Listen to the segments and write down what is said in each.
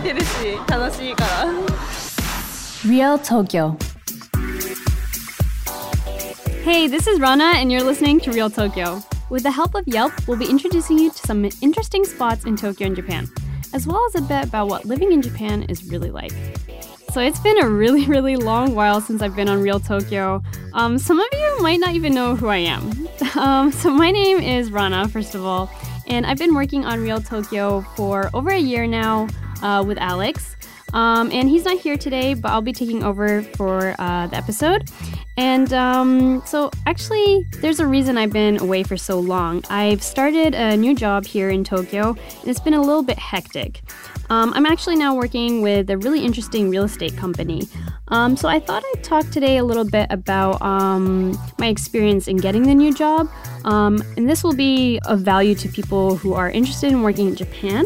てるし楽しいから Real Tokyo. Hey, this is Rana, and you're listening to Real Tokyo. With the help of Yelp, we'll be introducing you to some interesting spots in Tokyo and Japan, as well as a bit about what living in Japan is really like. So it's been a really, really long while since I've been on Real Tokyo. Um, some of you might not even know who I am. Um, so my name is Rana, first of all, and I've been working on Real Tokyo for over a year now uh, with Alex. Um, and he's not here today, but I'll be taking over for uh, the episode. And um, so, actually, there's a reason I've been away for so long. I've started a new job here in Tokyo, and it's been a little bit hectic. Um, I'm actually now working with a really interesting real estate company. Um, so, I thought I'd talk today a little bit about um, my experience in getting the new job. Um, and this will be of value to people who are interested in working in Japan.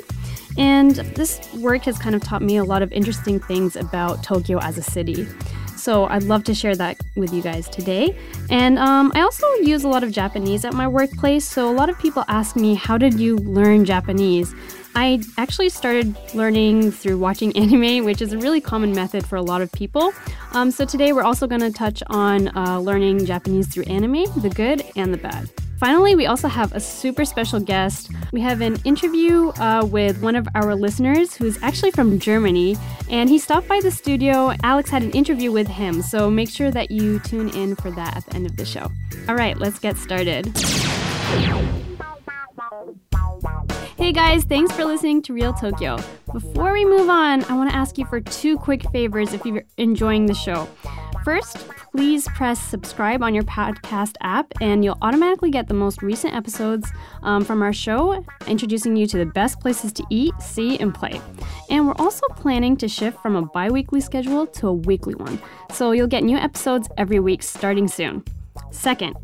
And this work has kind of taught me a lot of interesting things about Tokyo as a city. So I'd love to share that with you guys today. And um, I also use a lot of Japanese at my workplace. So a lot of people ask me, how did you learn Japanese? I actually started learning through watching anime, which is a really common method for a lot of people. Um, so today we're also going to touch on uh, learning Japanese through anime, the good and the bad. Finally, we also have a super special guest. We have an interview uh, with one of our listeners who's actually from Germany, and he stopped by the studio. Alex had an interview with him, so make sure that you tune in for that at the end of the show. All right, let's get started. Hey guys, thanks for listening to Real Tokyo. Before we move on, I want to ask you for two quick favors if you're enjoying the show. First, please press subscribe on your podcast app, and you'll automatically get the most recent episodes um, from our show, introducing you to the best places to eat, see, and play. And we're also planning to shift from a bi weekly schedule to a weekly one, so you'll get new episodes every week starting soon. Second,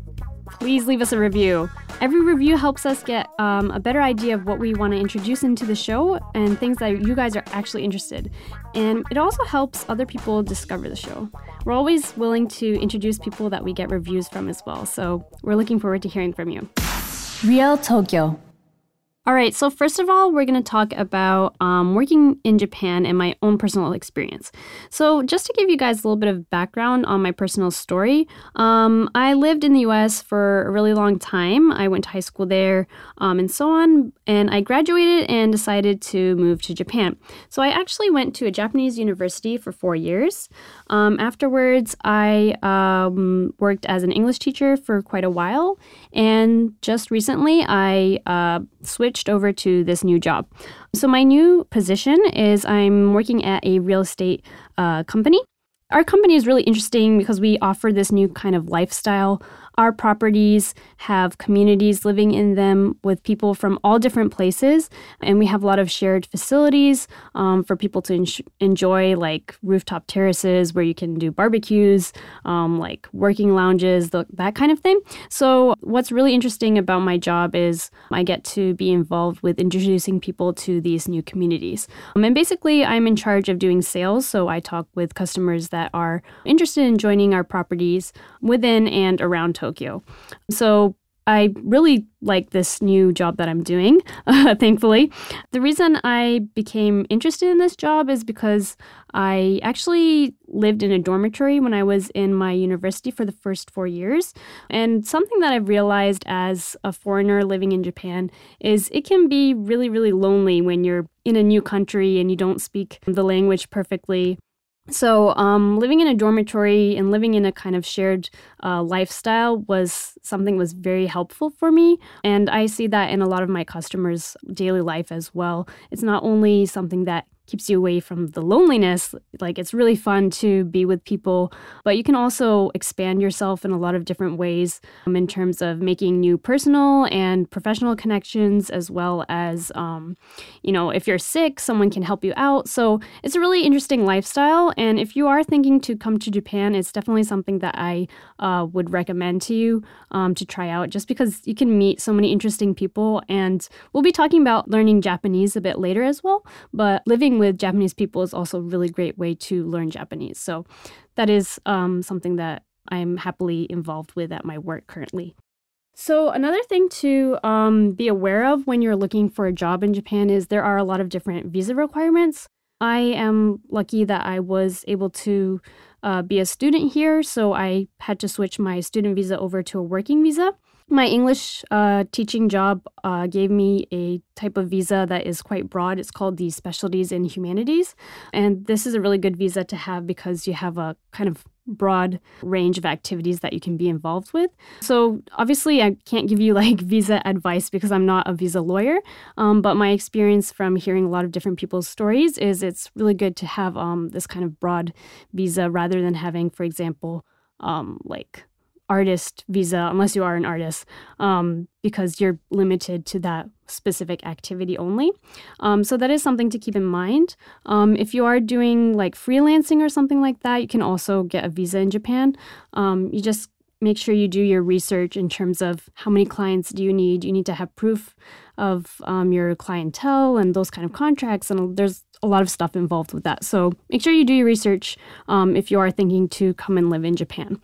please leave us a review. Every review helps us get um, a better idea of what we want to introduce into the show and things that you guys are actually interested. And it also helps other people discover the show. We're always willing to introduce people that we get reviews from as well. So we're looking forward to hearing from you. Real Tokyo. All right, so first of all, we're going to talk about um, working in Japan and my own personal experience. So, just to give you guys a little bit of background on my personal story, um, I lived in the US for a really long time. I went to high school there um, and so on, and I graduated and decided to move to Japan. So, I actually went to a Japanese university for four years. Um, afterwards, I um, worked as an English teacher for quite a while, and just recently, I uh, switched over to this new job. So, my new position is I'm working at a real estate uh, company. Our company is really interesting because we offer this new kind of lifestyle. Our properties have communities living in them with people from all different places, and we have a lot of shared facilities um, for people to en- enjoy, like rooftop terraces where you can do barbecues, um, like working lounges, the, that kind of thing. So, what's really interesting about my job is I get to be involved with introducing people to these new communities. Um, and basically, I'm in charge of doing sales, so I talk with customers that are interested in joining our properties within and around Tokyo. So I really like this new job that I'm doing, uh, thankfully. The reason I became interested in this job is because I actually lived in a dormitory when I was in my university for the first four years. And something that I've realized as a foreigner living in Japan is it can be really, really lonely when you're in a new country and you don't speak the language perfectly. So, um, living in a dormitory and living in a kind of shared uh, lifestyle was something was very helpful for me, and I see that in a lot of my customers' daily life as well. It's not only something that keeps you away from the loneliness. Like it's really fun to be with people, but you can also expand yourself in a lot of different ways um, in terms of making new personal and professional connections, as well as, um, you know, if you're sick, someone can help you out. So it's a really interesting lifestyle. And if you are thinking to come to Japan, it's definitely something that I uh, would recommend to you um, to try out just because you can meet so many interesting people. And we'll be talking about learning Japanese a bit later as well, but living with Japanese people is also a really great way to learn Japanese. So that is um, something that I'm happily involved with at my work currently. So, another thing to um, be aware of when you're looking for a job in Japan is there are a lot of different visa requirements. I am lucky that I was able to uh, be a student here, so I had to switch my student visa over to a working visa. My English uh, teaching job uh, gave me a type of visa that is quite broad. It's called the Specialties in Humanities. And this is a really good visa to have because you have a kind of broad range of activities that you can be involved with. So, obviously, I can't give you like visa advice because I'm not a visa lawyer. Um, but my experience from hearing a lot of different people's stories is it's really good to have um, this kind of broad visa rather than having, for example, um, like artist visa unless you are an artist um, because you're limited to that specific activity only. Um, so that is something to keep in mind. Um, if you are doing like freelancing or something like that you can also get a visa in japan. Um, you just make sure you do your research in terms of how many clients do you need. You need to have proof of um, your clientele and those kind of contracts and there's a lot of stuff involved with that. So make sure you do your research um, if you are thinking to come and live in japan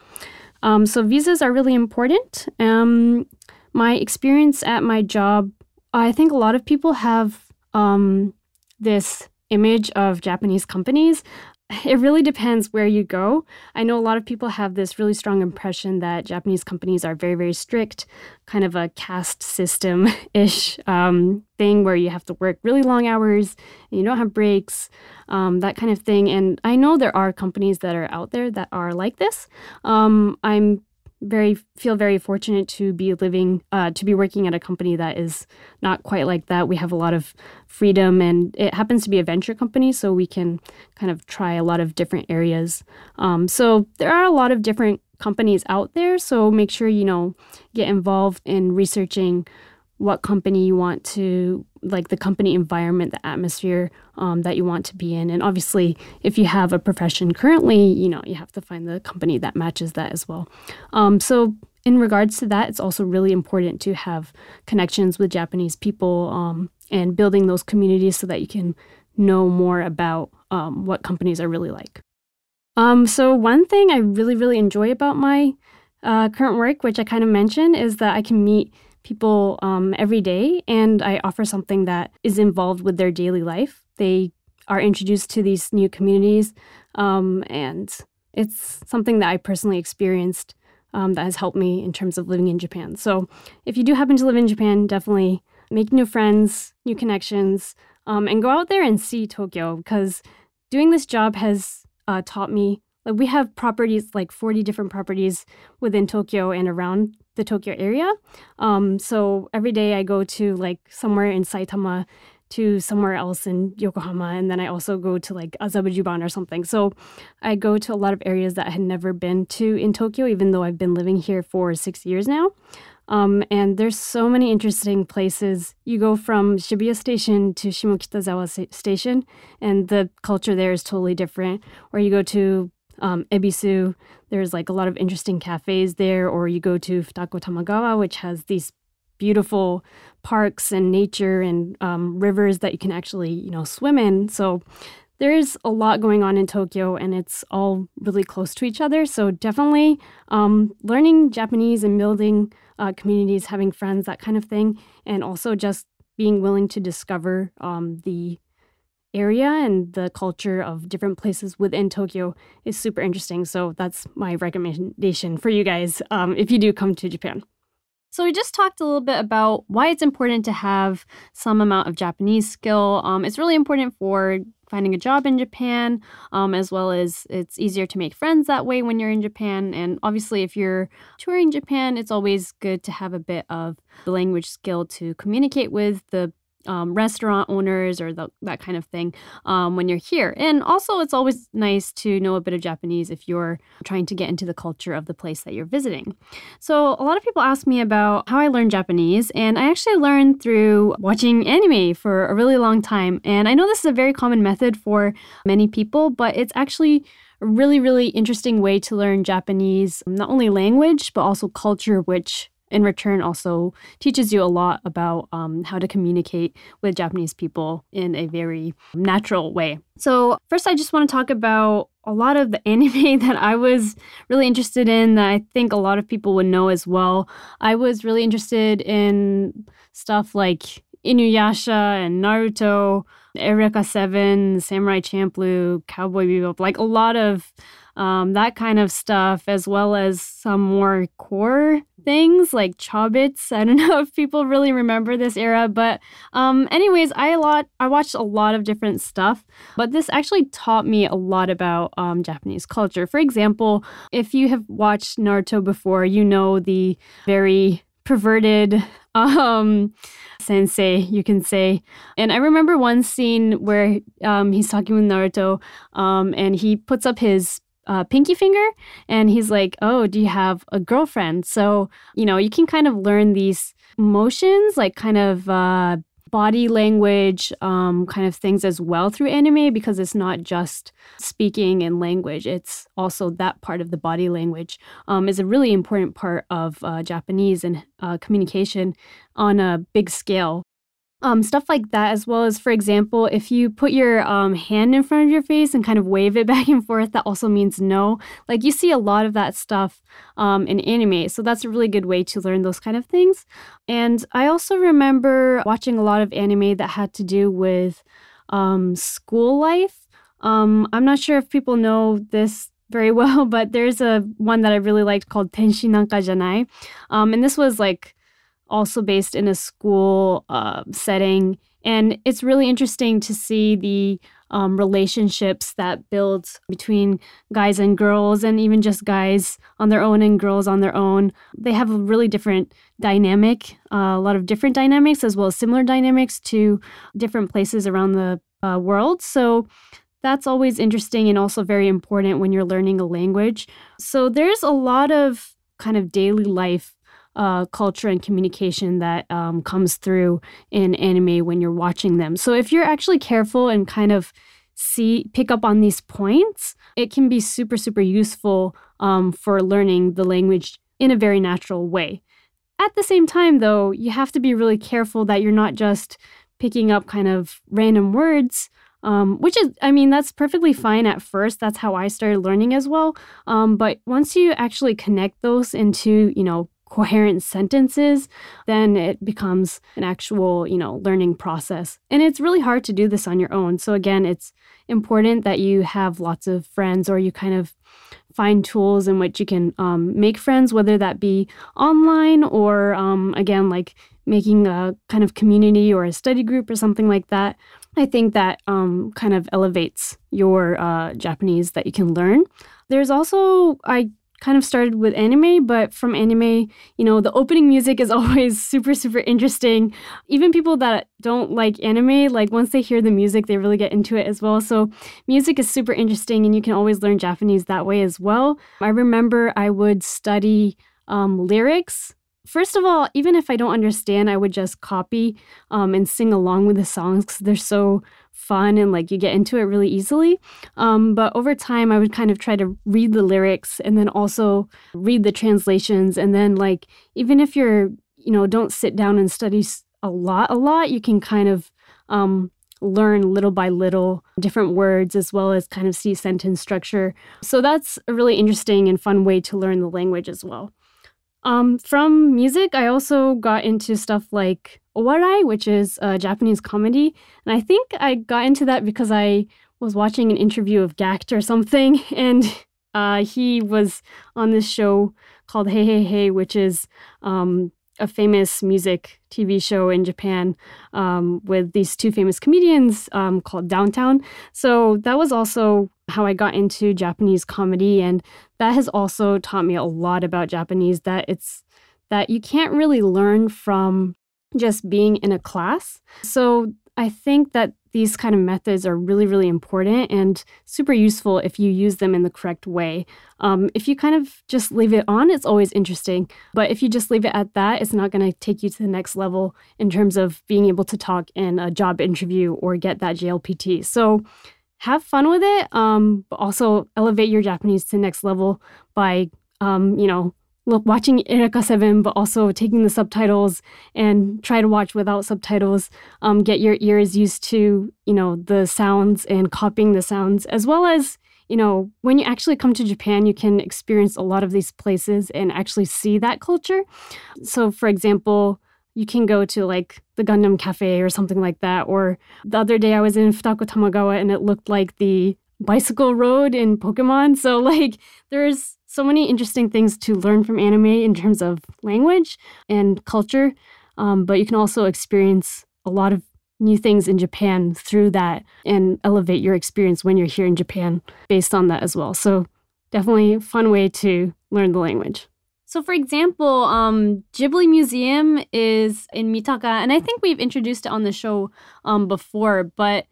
um, so visas are really important. Um, my experience at my job, I think a lot of people have um, this image of Japanese companies. It really depends where you go. I know a lot of people have this really strong impression that Japanese companies are very, very strict, kind of a caste system ish um, thing where you have to work really long hours you don't have breaks, um, that kind of thing. And I know there are companies that are out there that are like this. Um, I'm very feel very fortunate to be living uh, to be working at a company that is not quite like that. We have a lot of freedom and it happens to be a venture company so we can kind of try a lot of different areas. Um, so there are a lot of different companies out there so make sure you know get involved in researching what company you want to like the company environment the atmosphere um, that you want to be in. And obviously if you have a profession currently you know you have to find the company that matches that as well. Um, so in regards to that it's also really important to have connections with japanese people um, and building those communities so that you can know more about um, what companies are really like. Um, so one thing i really really enjoy about my uh, current work which i kind of mentioned is that i can meet people um, every day, and I offer something that is involved with their daily life. They are introduced to these new communities, um, and it's something that I personally experienced um, that has helped me in terms of living in Japan. So, if you do happen to live in Japan, definitely make new friends, new connections, um, and go out there and see Tokyo because doing this job has uh, taught me. Like we have properties, like 40 different properties within Tokyo and around the Tokyo area. Um, so every day I go to like somewhere in Saitama to somewhere else in Yokohama, and then I also go to like Azabujuban or something. So I go to a lot of areas that I had never been to in Tokyo, even though I've been living here for six years now. Um, and there's so many interesting places. You go from Shibuya Station to Shimokitazawa Station, and the culture there is totally different. Or you go to um, Ebisu. There's like a lot of interesting cafes there, or you go to Futako Tamagawa, which has these beautiful parks and nature and um, rivers that you can actually, you know, swim in. So there is a lot going on in Tokyo, and it's all really close to each other. So definitely um, learning Japanese and building uh, communities, having friends, that kind of thing, and also just being willing to discover um, the area and the culture of different places within Tokyo is super interesting. So that's my recommendation for you guys um, if you do come to Japan. So we just talked a little bit about why it's important to have some amount of Japanese skill. Um, it's really important for finding a job in Japan, um, as well as it's easier to make friends that way when you're in Japan. And obviously, if you're touring Japan, it's always good to have a bit of the language skill to communicate with the um, restaurant owners or the, that kind of thing um, when you're here. And also, it's always nice to know a bit of Japanese if you're trying to get into the culture of the place that you're visiting. So, a lot of people ask me about how I learned Japanese, and I actually learned through watching anime for a really long time. And I know this is a very common method for many people, but it's actually a really, really interesting way to learn Japanese, not only language, but also culture, which in return also teaches you a lot about um, how to communicate with Japanese people in a very natural way. So, first, I just want to talk about a lot of the anime that I was really interested in that I think a lot of people would know as well. I was really interested in stuff like Inuyasha and Naruto, Eureka 7, Samurai Champloo, Cowboy Bebop, like a lot of um, that kind of stuff, as well as some more core things like Chobits. I don't know if people really remember this era, but um, anyways, I a lot I watched a lot of different stuff, but this actually taught me a lot about um, Japanese culture. For example, if you have watched Naruto before, you know the very perverted um, sensei, you can say. And I remember one scene where um, he's talking with Naruto um, and he puts up his uh, pinky finger and he's like, Oh, do you have a girlfriend? So, you know, you can kind of learn these motions, like kind of uh, body language um, kind of things as well through anime because it's not just speaking and language it's also that part of the body language um, is a really important part of uh, japanese and uh, communication on a big scale um, stuff like that, as well as, for example, if you put your um, hand in front of your face and kind of wave it back and forth, that also means no. Like you see a lot of that stuff um, in anime. So that's a really good way to learn those kind of things. And I also remember watching a lot of anime that had to do with um, school life. Um, I'm not sure if people know this very well, but there's a one that I really liked called Tenshi Nanka Janai. Um, and this was like also based in a school uh, setting. And it's really interesting to see the um, relationships that build between guys and girls, and even just guys on their own and girls on their own. They have a really different dynamic, uh, a lot of different dynamics, as well as similar dynamics to different places around the uh, world. So that's always interesting and also very important when you're learning a language. So there's a lot of kind of daily life uh, culture and communication that um, comes through in anime when you're watching them. So if you're actually careful and kind of see pick up on these points, it can be super super useful um, for learning the language in a very natural way. At the same time, though, you have to be really careful that you're not just picking up kind of random words um, which is, I mean, that's perfectly fine at first. That's how I started learning as well. Um, but once you actually connect those into, you know, coherent sentences, then it becomes an actual, you know, learning process. And it's really hard to do this on your own. So again, it's important that you have lots of friends or you kind of find tools in which you can um, make friends, whether that be online or um, again, like making a kind of community or a study group or something like that. I think that um, kind of elevates your uh, Japanese that you can learn. There's also, I kind of started with anime, but from anime, you know, the opening music is always super, super interesting. Even people that don't like anime, like once they hear the music, they really get into it as well. So, music is super interesting, and you can always learn Japanese that way as well. I remember I would study um, lyrics First of all, even if I don't understand, I would just copy um, and sing along with the songs because they're so fun and like you get into it really easily. Um, but over time, I would kind of try to read the lyrics and then also read the translations. And then, like, even if you're, you know, don't sit down and study a lot, a lot, you can kind of um, learn little by little different words as well as kind of see sentence structure. So that's a really interesting and fun way to learn the language as well. Um, from music, I also got into stuff like owarai, which is a Japanese comedy. And I think I got into that because I was watching an interview of Gackt or something, and uh, he was on this show called Hey Hey Hey, which is um, a famous music TV show in Japan um, with these two famous comedians um, called Downtown. So that was also how I got into Japanese comedy, and that has also taught me a lot about Japanese. That it's that you can't really learn from just being in a class. So I think that these kind of methods are really, really important and super useful if you use them in the correct way. Um, if you kind of just leave it on, it's always interesting. But if you just leave it at that, it's not going to take you to the next level in terms of being able to talk in a job interview or get that JLPT. So have fun with it, um, but also elevate your Japanese to the next level by, um, you know, watching Eureka 7, but also taking the subtitles and try to watch without subtitles. Um, get your ears used to, you know, the sounds and copying the sounds, as well as, you know, when you actually come to Japan, you can experience a lot of these places and actually see that culture. So, for example, you can go to like the Gundam Cafe or something like that. Or the other day I was in Futako Tamagawa and it looked like the bicycle road in Pokemon. So, like, there's so many interesting things to learn from anime in terms of language and culture. Um, but you can also experience a lot of new things in Japan through that and elevate your experience when you're here in Japan based on that as well. So, definitely fun way to learn the language. So, for example, um, Ghibli Museum is in Mitaka, and I think we've introduced it on the show um, before, but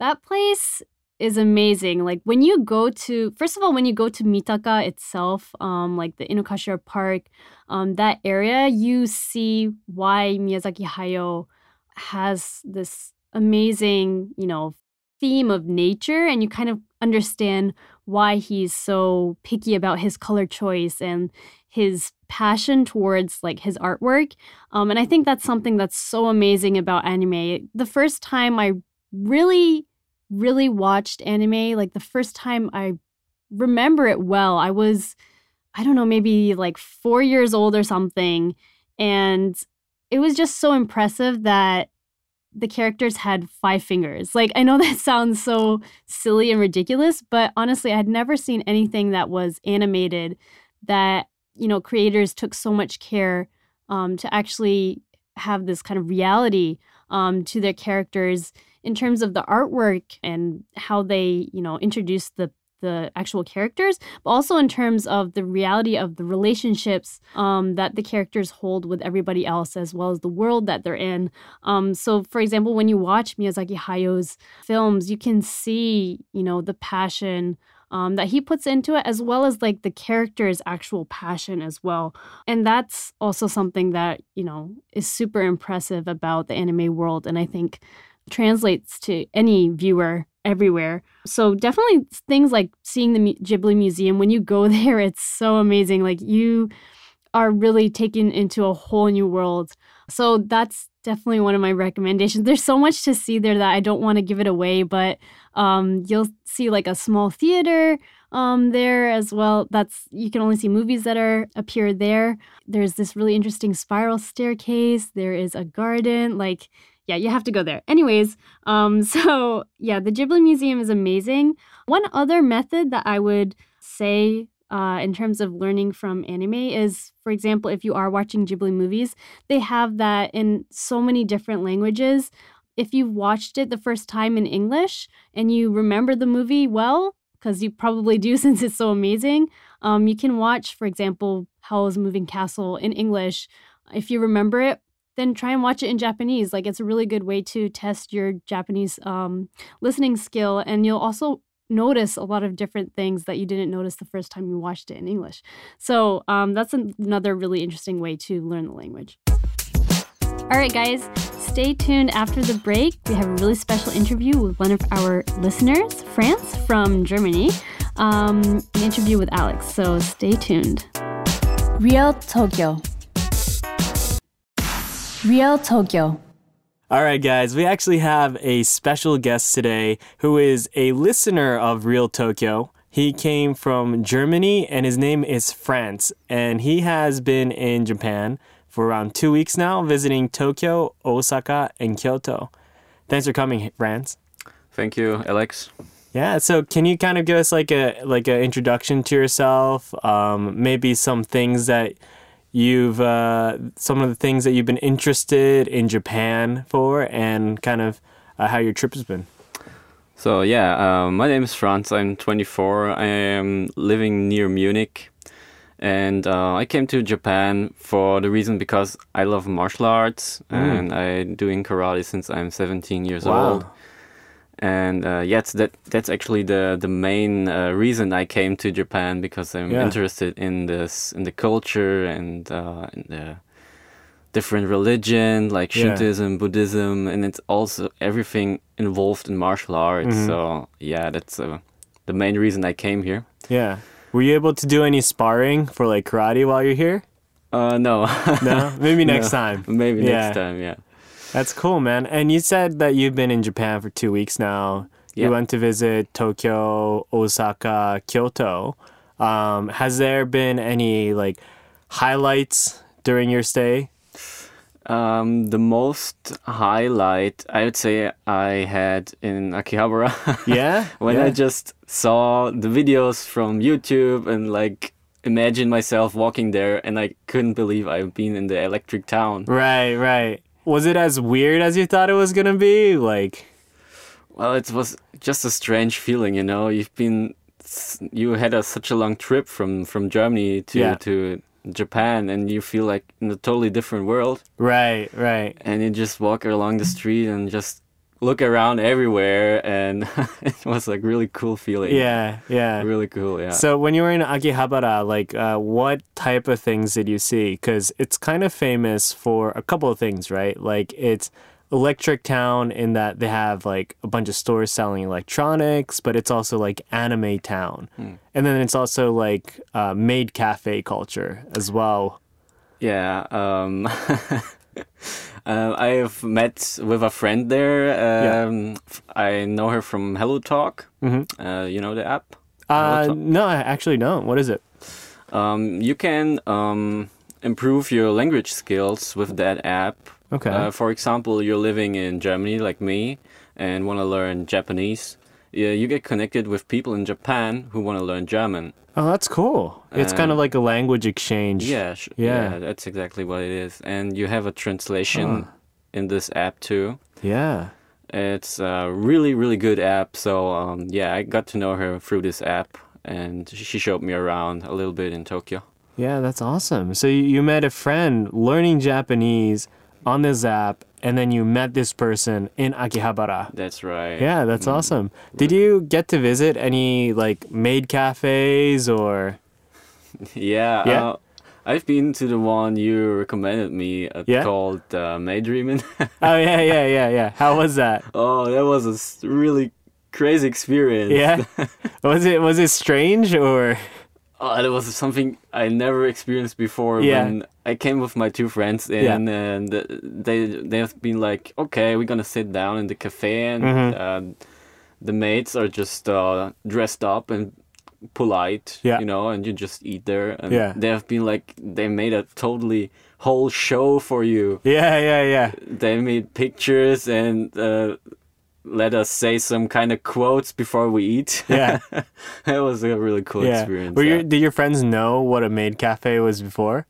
that place is amazing. Like when you go to, first of all, when you go to Mitaka itself, um, like the Inokashira Park, um, that area, you see why Miyazaki Hayao has this amazing, you know, theme of nature, and you kind of understand why he's so picky about his color choice and his passion towards like his artwork. Um, and I think that's something that's so amazing about anime. The first time I really, really watched anime, like the first time I remember it well, I was, I don't know, maybe like four years old or something. And it was just so impressive that the characters had five fingers. Like, I know that sounds so silly and ridiculous, but honestly, I had never seen anything that was animated that you know creators took so much care um, to actually have this kind of reality um, to their characters in terms of the artwork and how they you know introduce the the actual characters, but also in terms of the reality of the relationships um, that the characters hold with everybody else, as well as the world that they're in. Um, so, for example, when you watch Miyazaki Hayao's films, you can see, you know, the passion um, that he puts into it, as well as like the character's actual passion as well. And that's also something that, you know, is super impressive about the anime world. And I think translates to any viewer everywhere. So definitely things like seeing the Ghibli Museum, when you go there, it's so amazing. Like you are really taken into a whole new world. So that's definitely one of my recommendations. There's so much to see there that I don't want to give it away, but um, you'll see like a small theater um, there as well. That's you can only see movies that are appear there. There's this really interesting spiral staircase. There is a garden. Like yeah, you have to go there. Anyways, um, so yeah, the Ghibli Museum is amazing. One other method that I would say uh, in terms of learning from anime is, for example, if you are watching Ghibli movies, they have that in so many different languages. If you've watched it the first time in English and you remember the movie well, because you probably do since it's so amazing, um, you can watch, for example, Howl's Moving Castle in English. If you remember it, then try and watch it in Japanese. Like it's a really good way to test your Japanese um, listening skill, and you'll also notice a lot of different things that you didn't notice the first time you watched it in English. So um, that's another really interesting way to learn the language. All right, guys, stay tuned after the break. We have a really special interview with one of our listeners, Franz from Germany, um, an interview with Alex. So stay tuned. Real Tokyo. Real Tokyo. All right, guys, we actually have a special guest today who is a listener of Real Tokyo. He came from Germany and his name is Franz, and he has been in Japan for around two weeks now, visiting Tokyo, Osaka, and Kyoto. Thanks for coming, Franz. Thank you, Alex. Yeah, so can you kind of give us like a like an introduction to yourself? Um, maybe some things that you've uh, some of the things that you've been interested in Japan for, and kind of uh, how your trip has been. So yeah, uh, my name is Franz. I'm 24. I am living near Munich, and uh, I came to Japan for the reason because I love martial arts mm. and I'm doing karate since I'm 17 years wow. old and uh, yes, that that's actually the the main uh, reason I came to Japan because I'm yeah. interested in this in the culture and uh, in the different religion like Shintoism, yeah. Buddhism, and it's also everything involved in martial arts. Mm-hmm. So yeah, that's uh, the main reason I came here. Yeah. Were you able to do any sparring for like karate while you're here? Uh, no. No, maybe next No. time. Maybe Yeah. next time. Yeah. That's cool, man. And you said that you've been in Japan for two weeks now. You went to visit Tokyo, Osaka, Kyoto. Um, has there been any like highlights during your stay? Um, the most highlight I would say I had in Akihabara. Yeah, when yeah. I just saw the videos from YouTube and like imagined myself walking there, and I couldn't believe I've been in the electric town. Right, right. Was it as weird as you thought it was gonna be? Like, Well, it was just a strange feeling, you know. You've been, you had a, such a long trip from from Germany to Yeah. to Japan, and you feel like in a totally different world. right, right. And you just walk along the street and just look around everywhere, and it was like really cool feeling. Yeah, yeah. really cool. Yeah. So when you were in Akihabara, like, uh, what type of things did you see? Because it's kind of famous for a couple of things, right? Like, it's electric town in that they have like a bunch of stores selling electronics, but it's also like anime town, and then it's also like uh, maid cafe culture as well. Yeah. Um, uh, I have met with a friend there. Um, f- I know her from Hello Talk. Mm-hmm. Uh, you know the app. Uh, no, I actually don't. What is it? Um, you can um, improve your language skills with that app. Okay. Uh, for example, you're living in Germany like me and want to learn Japanese. Yeah, you get connected with people in Japan who want to learn German. Oh, that's cool. It's kind of like a language exchange. Yeah, sh- Yeah. yeah, that's exactly what it is. And you have a translation in this app too. Yeah. It's a really, really good app. So um, yeah, I got to know her through this app, and she showed me around a little bit in Tokyo. Yeah, that's awesome. So you, you met a friend learning Japanese on this app, and then you met this person in Akihabara. That's right. Yeah, that's awesome. Did you get to visit any like maid cafes or? Yeah. Yeah. Uh, I've been to the one you recommended me uh, Yeah? called uh. Oh yeah, yeah, yeah, yeah. How was that? oh, that was a really crazy experience. Yeah, was it was it strange or? Oh, that was something I never experienced before. Yeah. When I came with my two friends in, and they they have been like, okay, we're gonna sit down in the cafe, and Mhm. uh, the maids are just uh, dressed up and polite, Yeah. you know, and you just eat there. And Yeah. they have been like, they made a totally whole show for you. Yeah, yeah, yeah. They made pictures and. Uh, let us say some kind of quotes before we eat. Yeah. that was a really cool yeah. experience. Were yeah. your, did your friends know what a maid cafe was before?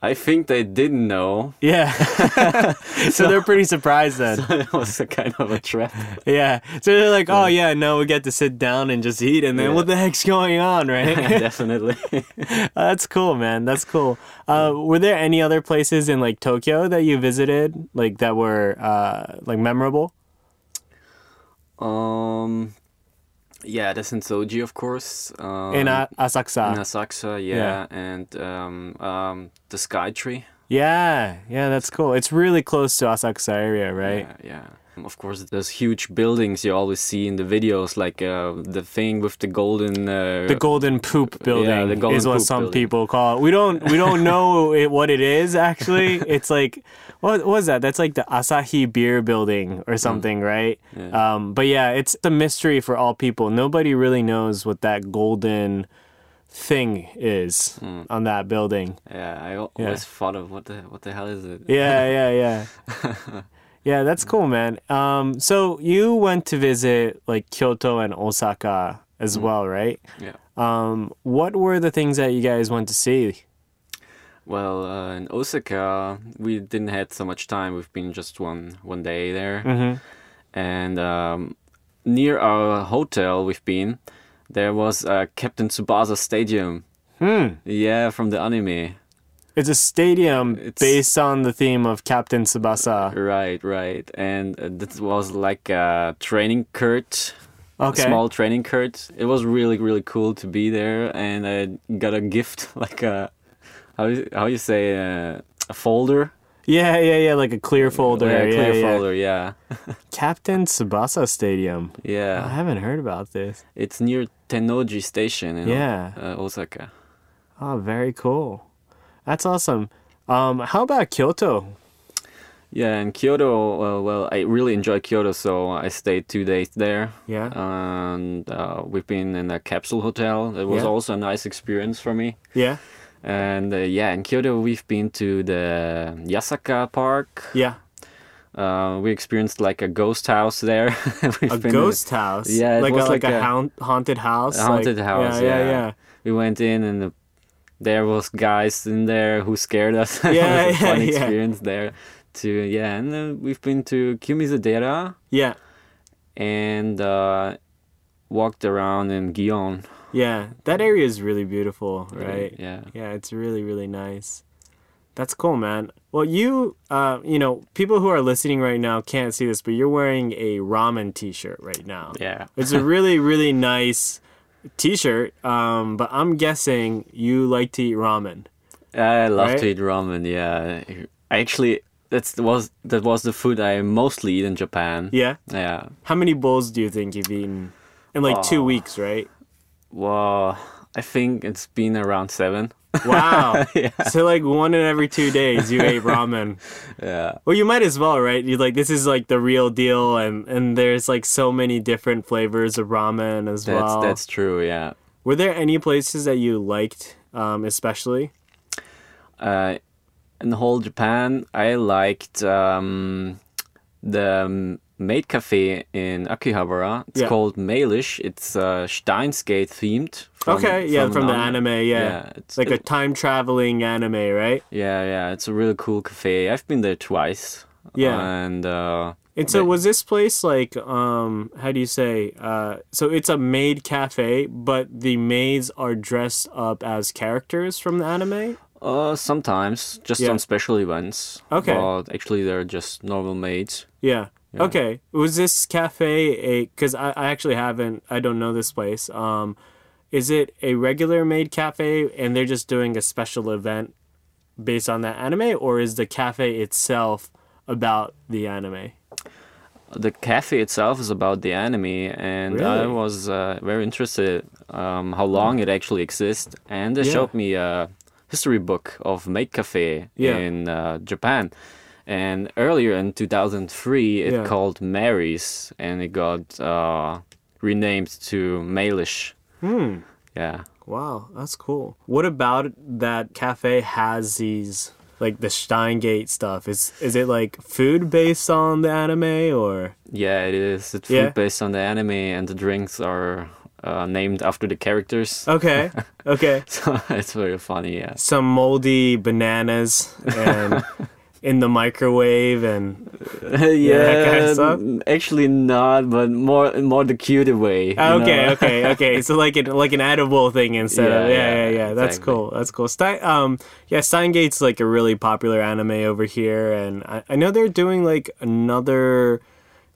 I think they didn't know. Yeah. so they're pretty surprised then. So it was a kind of a trap. Yeah. So they're like, oh yeah, no, we get to sit down and just eat, and then Yeah. what the heck's going on, right? Definitely. Uh, That's cool, man. That's cool. Uh, were there any other places in like Tokyo that you visited, like that were uh, like memorable? Um, yeah, the Sensoji, of course. Um, in uh, Asakusa. in Asakusa, yeah, and um, um, the Sky Tree. yeah, yeah, that's cool. It's really close to Asakusa area, right? Yeah, yeah. Of course, those huge buildings you always see in the videos, like uh, the thing with the golden. Uh, The golden poop building the golden is what some building. people call it. We don't we don't know it, what it is actually. It's like what was that? That's like the Asahi Beer Building or something, right? Yeah. Um, but yeah, it's a mystery for all people. Nobody really knows what that golden thing is on that building. yeah, I al- always thought of what the what the hell is it? Yeah, yeah, yeah. yeah, that's cool, man. Um, so you went to visit like Kyoto and Osaka as well, right? Yeah. Um, what were the things that you guys went to see? Well, uh, in Osaka, we didn't had so much time. We've been just one one day there, Mhm. and um, near our hotel we've been, there was a Captain Tsubasa Stadium. Hmm. Yeah, from the anime. It's a stadium It's- based on the theme of Captain Tsubasa. Right, right, and uh, this was like a training court. Okay. A small training court. It was really, really cool to be there, and I got a gift, like a how you- how you say uh, a folder. Yeah, yeah, yeah, like a clear folder. Yeah, Yeah, clear yeah. folder. Yeah, Captain Tsubasa Stadium. Yeah. I haven't heard about this. It's near Tennoji Station in Yeah. uh, Osaka. Oh, very cool. That's awesome. Um, how about Kyoto? Yeah, in Kyoto, uh, well, I really enjoy Kyoto, so I stayed two days there. Yeah. And uh, we've been in a capsule hotel. It was Yeah. also a nice experience for me. Yeah. And uh, yeah, in Kyoto, we've been to the Yasaka Park. Yeah. Uh, we experienced like a ghost house there. A ghost house. Yeah, it like was a, like, like a, a- haunted house. A haunted like- house. Yeah, Yeah, yeah, yeah. We went in and the, there was guys in there who scared us. Yeah, it was a yeah, fun yeah. experience there. To yeah, and uh, we've been to Kiyomizudera Yeah. and uh, walked around in Gion. Yeah. That area is really beautiful, right? yeah. Yeah, it's really, really nice. That's cool, man. Well, you, uh, you know, people who are listening right now can't see this, but you're wearing a ramen T-shirt right now. Yeah. It's a really, really nice T-shirt. Um, but I'm guessing you like to eat ramen. I love Right? to eat ramen. Yeah, actually that's was that was the food I mostly eat in Japan. Yeah. Yeah. How many bowls do you think you've eaten in like two weeks? Right. Well, I think it's been around seven. Wow. So like one in every two days you ate ramen. Yeah. Well, you might as well, right? You like this is like the real deal, and and there's like so many different flavors of ramen as That's well. that's true. Yeah. Were there any places that you liked, um, especially? Uh, in the whole Japan, I liked um, the maid cafe in Akihabara. It's Yeah. called Mailish. It's uh, Steins;Gate themed. From- okay, yeah, from, an the anime. anime, yeah, Yeah, it's like a time traveling anime, right? Yeah, yeah. It's a really cool cafe. I've been there twice. Yeah. And uh, And so But- was this place like um how do you say uh so it's a maid cafe but the maids are dressed up as characters from the anime? Uh, sometimes just Yeah. on special events. Okay. But actually, they're just normal maids. Yeah. Okay. Was this cafe a cuz I, I actually haven't I don't know this place. Um is it a regular maid cafe and they're just doing a special event based on that anime or is the cafe itself about the anime? The cafe itself is about the anime, and I was uh, very interested um, how long it actually exists. And they Yeah. showed me a history book of maid cafe Yeah. in uh, Japan. And earlier in 2003, it Yeah. called Mary's, and it got uh, renamed to Mailish. Hmm. Yeah. Wow, that's cool. What about that cafe has these like the Steingate stuff? Is is it like food based on the anime or Yeah, it is. It's food based on the anime, and the drinks are uh, named after the characters. Okay. Okay. So it's very funny. Yeah. Some moldy bananas and in the microwave and yeah, that kind of stuff? actually not, but more more the cuter way. you Okay, okay, okay. So like an like an edible thing instead of Yeah, yeah, yeah, yeah, yeah. That's exactly. cool. That's cool. Stein, um, yeah, Steingate's like a really popular anime over here, and I, I know they're doing like another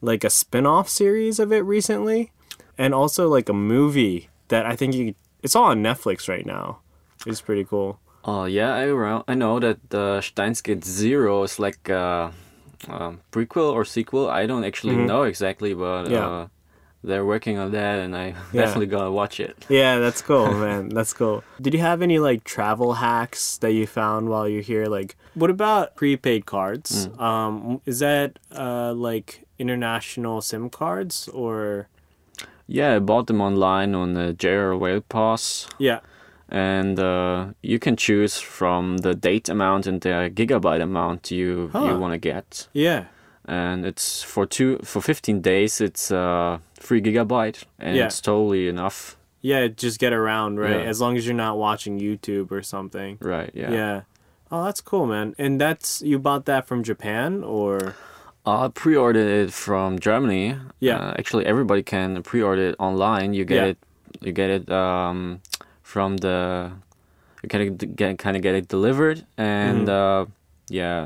like a spin-off series of it recently, and also like a movie that I think you. It's all on Netflix right now. It's pretty cool. Oh yeah, I I know that uh, Steins;Gate Zero is like a, um prequel or sequel. I don't actually know exactly, but Mm-hmm. Yeah. uh, they're working on that, and I definitely gonna watch it. Yeah, that's cool, man. That's cool. Did you have any like travel hacks that you found while you're here? Like, what about prepaid cards? Um, is that uh like international SIM cards or? Yeah, I bought them online on the JR Rail Pass. Yeah. And uh, you can choose from the date amount and the gigabyte amount you Huh. you want to get Yeah. and it's for two for 15 days it's uh 3 gigabyte and Yeah. it's totally enough Yeah, just get around, right? Yeah. As long as you're not watching YouTube or something. right yeah, Yeah. Oh, that's cool, man. And that's you bought that from Japan or? i pre-ordered it from germany Yeah. uh, actually everybody can pre-order it online you get Yeah. it you get it um from the you kind of get kind of get it delivered and Mm-hmm. uh yeah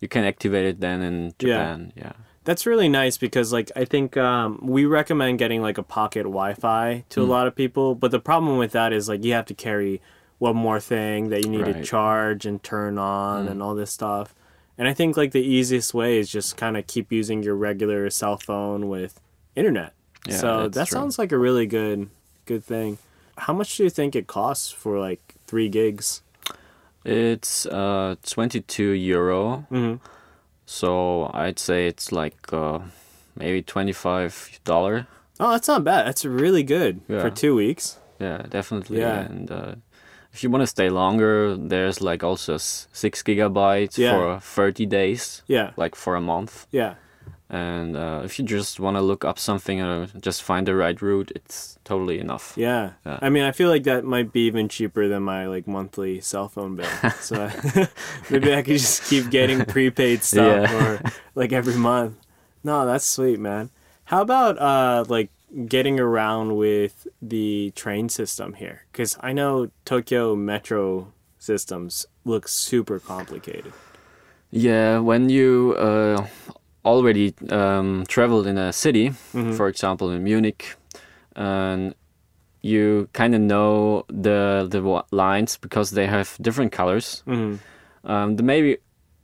you can activate it then in japan yeah. That's really nice because like I think um, we recommend getting like a pocket Wi-Fi to a lot of people, but the problem with that is like you have to carry one more thing that you need to charge and turn on and all this stuff. And I think like the easiest way is just kind of keep using your regular cell phone with internet. Yeah, so that true. sounds like a really good good thing. How much do you think it costs for like 3 gigs? It's uh 22 euro. hmm So I'd say it's like uh, maybe 25 dollar. Oh, that's not bad. That's really good Yeah. for two weeks. Yeah, definitely. Yeah. And uh, if you want to stay longer, there's like also six gigabytes Yeah. for 30 days, Yeah, like for a month. yeah, And uh, if you just want to look up something or just find the right route, it's totally enough. yeah. Yeah. I mean, I feel like that might be even cheaper than my like monthly cell phone bill. so maybe I could just keep getting prepaid stuff Yeah. or like every month. No, that's sweet, man. How about uh like getting around with the train system here? Because I know Tokyo metro systems look super complicated. Yeah, when you uh, already um, traveled in a city, Mm-hmm. for example in Munich, and you kind of know the the lines because they have different colors. hmm Um, the maybe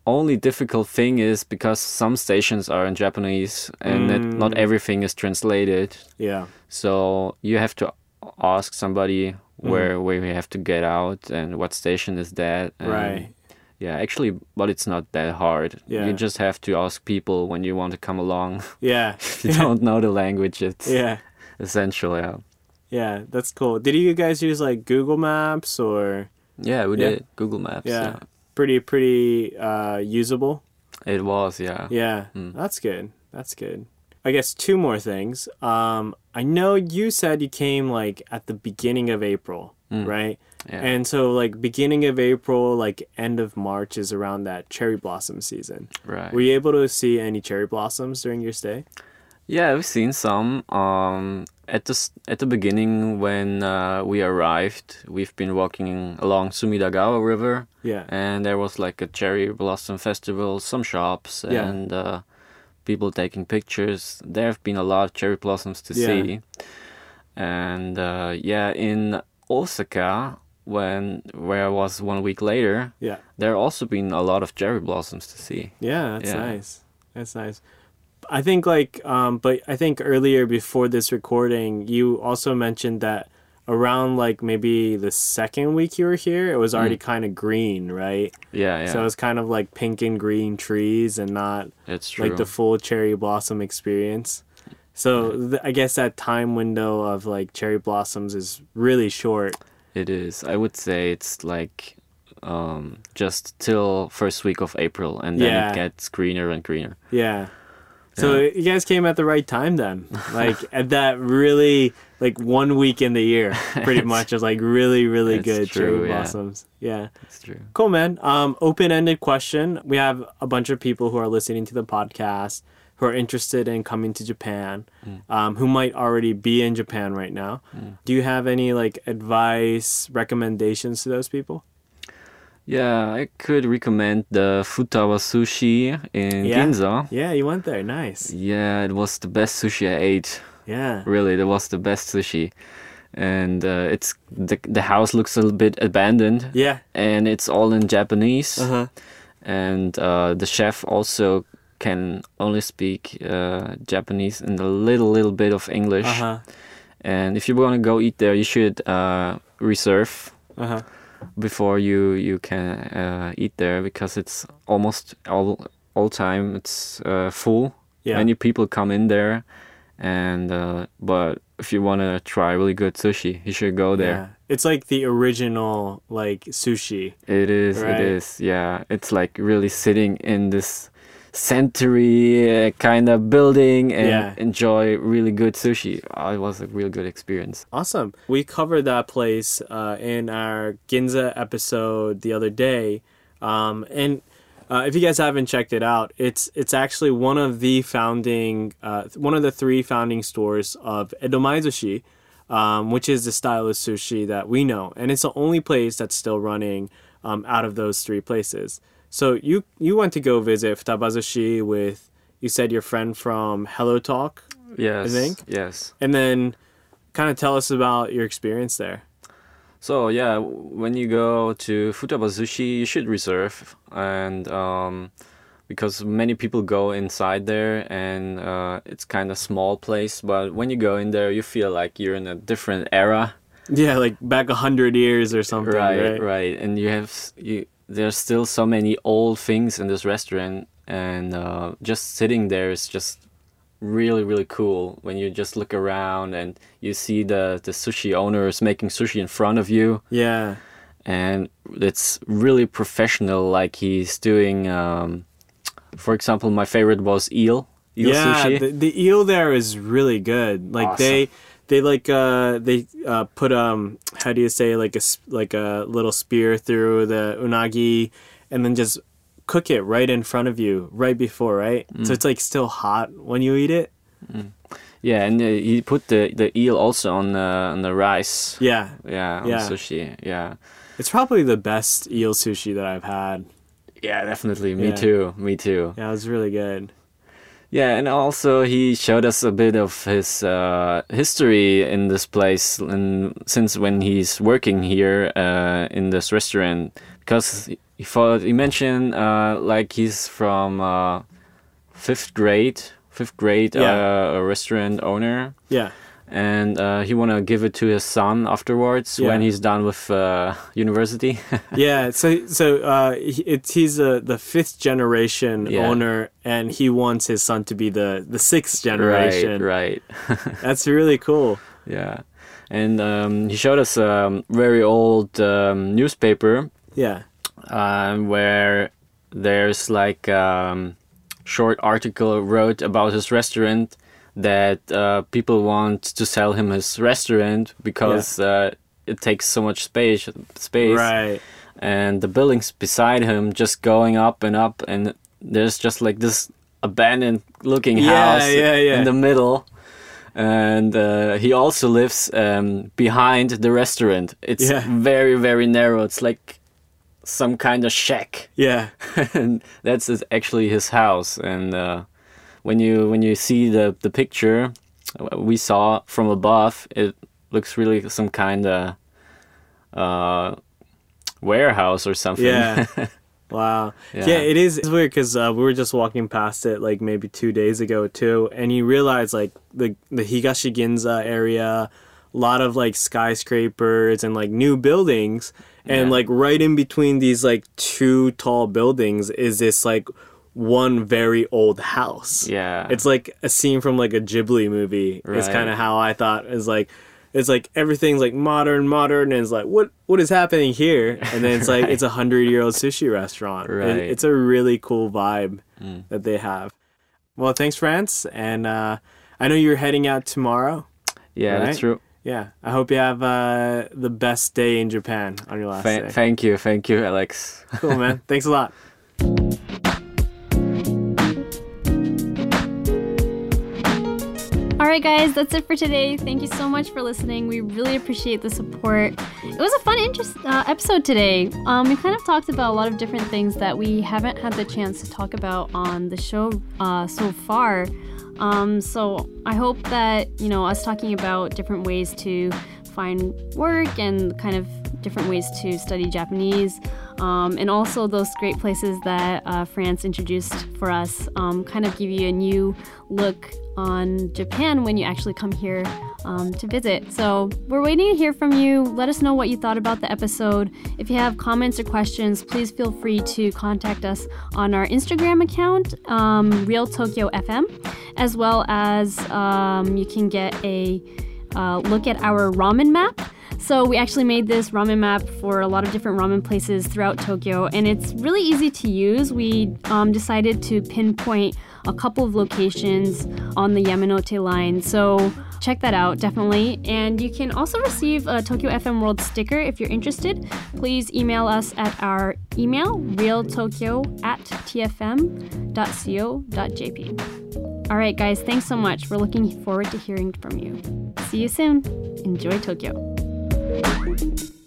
only difficult thing is because some stations are in Japanese and that not Mm. everything is translated. Yeah, So you have to ask somebody Mm-hmm. where where we have to get out and what station is that. right. Yeah, actually, but it's not that hard. Yeah. You just have to ask people when you want to come along. Yeah, if you don't know the language, it's yeah. essential. Yeah. Yeah, that's cool. Did you guys use like Google Maps or Yeah, we Yeah. did Google Maps. yeah, pretty pretty uh usable? It was, yeah. Yeah, Mm. that's good. That's good. I guess two more things. Um, I know you said you came like at the beginning of April, right? Yeah. And so like beginning of April, like end of March is around that cherry blossom season. right. Were you able to see any cherry blossoms during your stay? Yeah, we've seen some. Um, at the at the beginning when uh, we arrived, we've been walking along Sumidagawa River, Yeah. and there was like a cherry blossom festival, some shops, Yeah. and uh, people taking pictures. There have been a lot of cherry blossoms to Yeah. see, and uh, yeah, in Osaka, when where I was one week later, Yeah. there also been a lot of cherry blossoms to see. Yeah, that's Yeah. nice. That's nice. I think like um but I think earlier before this recording you also mentioned that around like maybe the second week you were here it was already kind of green, right? Yeah, yeah, So it was kind of like pink and green trees and not it's true. like the full cherry blossom experience. So th- I guess that time window of like cherry blossoms is really short. It is. I would say it's like um, just till first week of April, and then Yeah. it gets greener and greener. Yeah. So Yeah. you guys came at the right time then. Like at that really like one week in the year, pretty much is like really, really good true, cherry yeah. blossoms. Yeah. It's true. Cool man. Um open ended question. We have a bunch of people who are listening to the podcast who are interested in coming to Japan, Mm. um, who might already be in Japan right now. Do you have any like advice, recommendations to those people? Yeah, I could recommend the Futaba Sushi in Yeah. Ginza. Yeah, you went there. Nice. Yeah, it was the best sushi I ate. Yeah. Really, it was the best sushi, and uh, it's the the house looks a little bit abandoned, Yeah. and it's all in Japanese. Uh-huh. and uh, the chef also can only speak uh, Japanese and a little little bit of English. Uh-huh. And if you want to go eat there, you should uh, reserve Uh-huh. before you you can uh, eat there because it's almost all all time it's uh, full. Yeah. Many people come in there, and uh, but if you want to try really good sushi, you should go there. Yeah. It's like the original like sushi. It is. Right. It is. Yeah. It's like really sitting in this century uh, kind of building and Yeah. enjoy really good sushi. Uh, it was a real good experience. Awesome. We covered that place uh, in our Ginza episode the other day, um, and uh, if you guys haven't checked it out, it's it's actually one of the founding, uh, one of the three founding stores of Edomae Sushi, um, which is the style of sushi that we know, and it's the only place that's still running um, out of those three places. So you you went to go visit Futabazushi with you said your friend from Hello Talk, Yes. think? Yes. and then kind of tell us about your experience there. So yeah, when you go to Futaba Sushi, you should reserve, and um, because many people go inside there, and uh, it's kind of small place. But when you go in there, you feel like you're in a different era. Yeah, like back a hundred years or something. right, Right. right, and you have you. There's still so many old things in this restaurant, and uh, just sitting there is just really really cool when you just look around and you see the the sushi owners making sushi in front of you Yeah. and it's really professional like he's doing um, for example my favorite was eel eel yeah, sushi The, the eel there is really good. Like Awesome. they they like uh they uh put um how do you say like a like a little spear through the unagi and then just cook it right in front of you right before, right? Mm. So it's like still hot when you eat it. yeah and uh, he put the the eel also on the on the rice Yeah. yeah on Yeah. sushi yeah It's probably the best eel sushi that I've had. yeah definitely me Yeah. too me too Yeah, it was really good. Yeah, and also he showed us a bit of his uh, history in this place, and since when he's working here uh, in this restaurant, because he thought he mentioned uh, like he's from uh, fifth grade, fifth grade Yeah. uh, a restaurant owner, Yeah. And uh, he wanna give it to his son afterwards when he's done with uh, university. yeah, so so uh, it's he's a, the fifth generation Yeah. owner, and he wants his son to be the the sixth generation. right. right. That's really cool. Yeah, and um, he showed us a very old um, newspaper Yeah, um, where there's like um, short article wrote about his restaurant that uh, people want to sell him his restaurant because uh, it takes so much space space. Right. and the buildings beside him just going up and up and there's just like this abandoned looking Yeah, house yeah, yeah. in the middle. And uh, he also lives um, behind the restaurant. It's Yeah. very very narrow. It's like some kind of shack. Yeah, and that's actually his house. And uh, when you when you see the the picture we saw from above it looks really some kind of uh, warehouse or something yeah. Wow. Yeah. Yeah. it is it's weird because uh, we were just walking past it like maybe two days ago too, and you realize like the the Higashi Ginza area, a lot of like skyscrapers and like new buildings, and Yeah. like right in between these like two tall buildings is this like one very old house. yeah It's like a scene from like a Ghibli movie. It's Right. kind of how I thought is like it's like everything's like modern, modern, and it's like what what is happening here? And then it's like it's a hundred year old sushi restaurant. Right. Mm. it's a really cool vibe that they have. Well, thanks, Franz, and uh, I know you're heading out tomorrow. yeah that's true Yeah, I hope you have uh, the best day in Japan on your last Fa- day. thank you thank you alex cool, man. Thanks a lot. All right, guys, that's it for today. Thank you so much for listening. We really appreciate the support. It was a fun interest, uh, episode today. Um, we kind of talked about a lot of different things that we haven't had the chance to talk about on the show uh, so far. Um, so I hope that, you know, us talking about different ways to find work and kind of different ways to study Japanese, um, and also those great places that uh, Franz introduced for us um, kind of give you a new look on Japan when you actually come here um, to visit. So we're waiting to hear from you. Let us know what you thought about the episode. If you have comments or questions, please feel free to contact us on our Instagram account, um, Real Tokyo FM, as well as um, you can get a uh, look at our ramen map. So we actually made this ramen map for a lot of different ramen places throughout Tokyo, and it's really easy to use. We um, decided to pinpoint a couple of locations on the Yamanote line, so check that out definitely. And you can also receive a Tokyo FM World sticker if you're interested. Please email us at our email realtokyo at tfm.co.jp. All right, guys, thanks so much. We're looking forward to hearing from you. See you soon. Enjoy Tokyo. thank you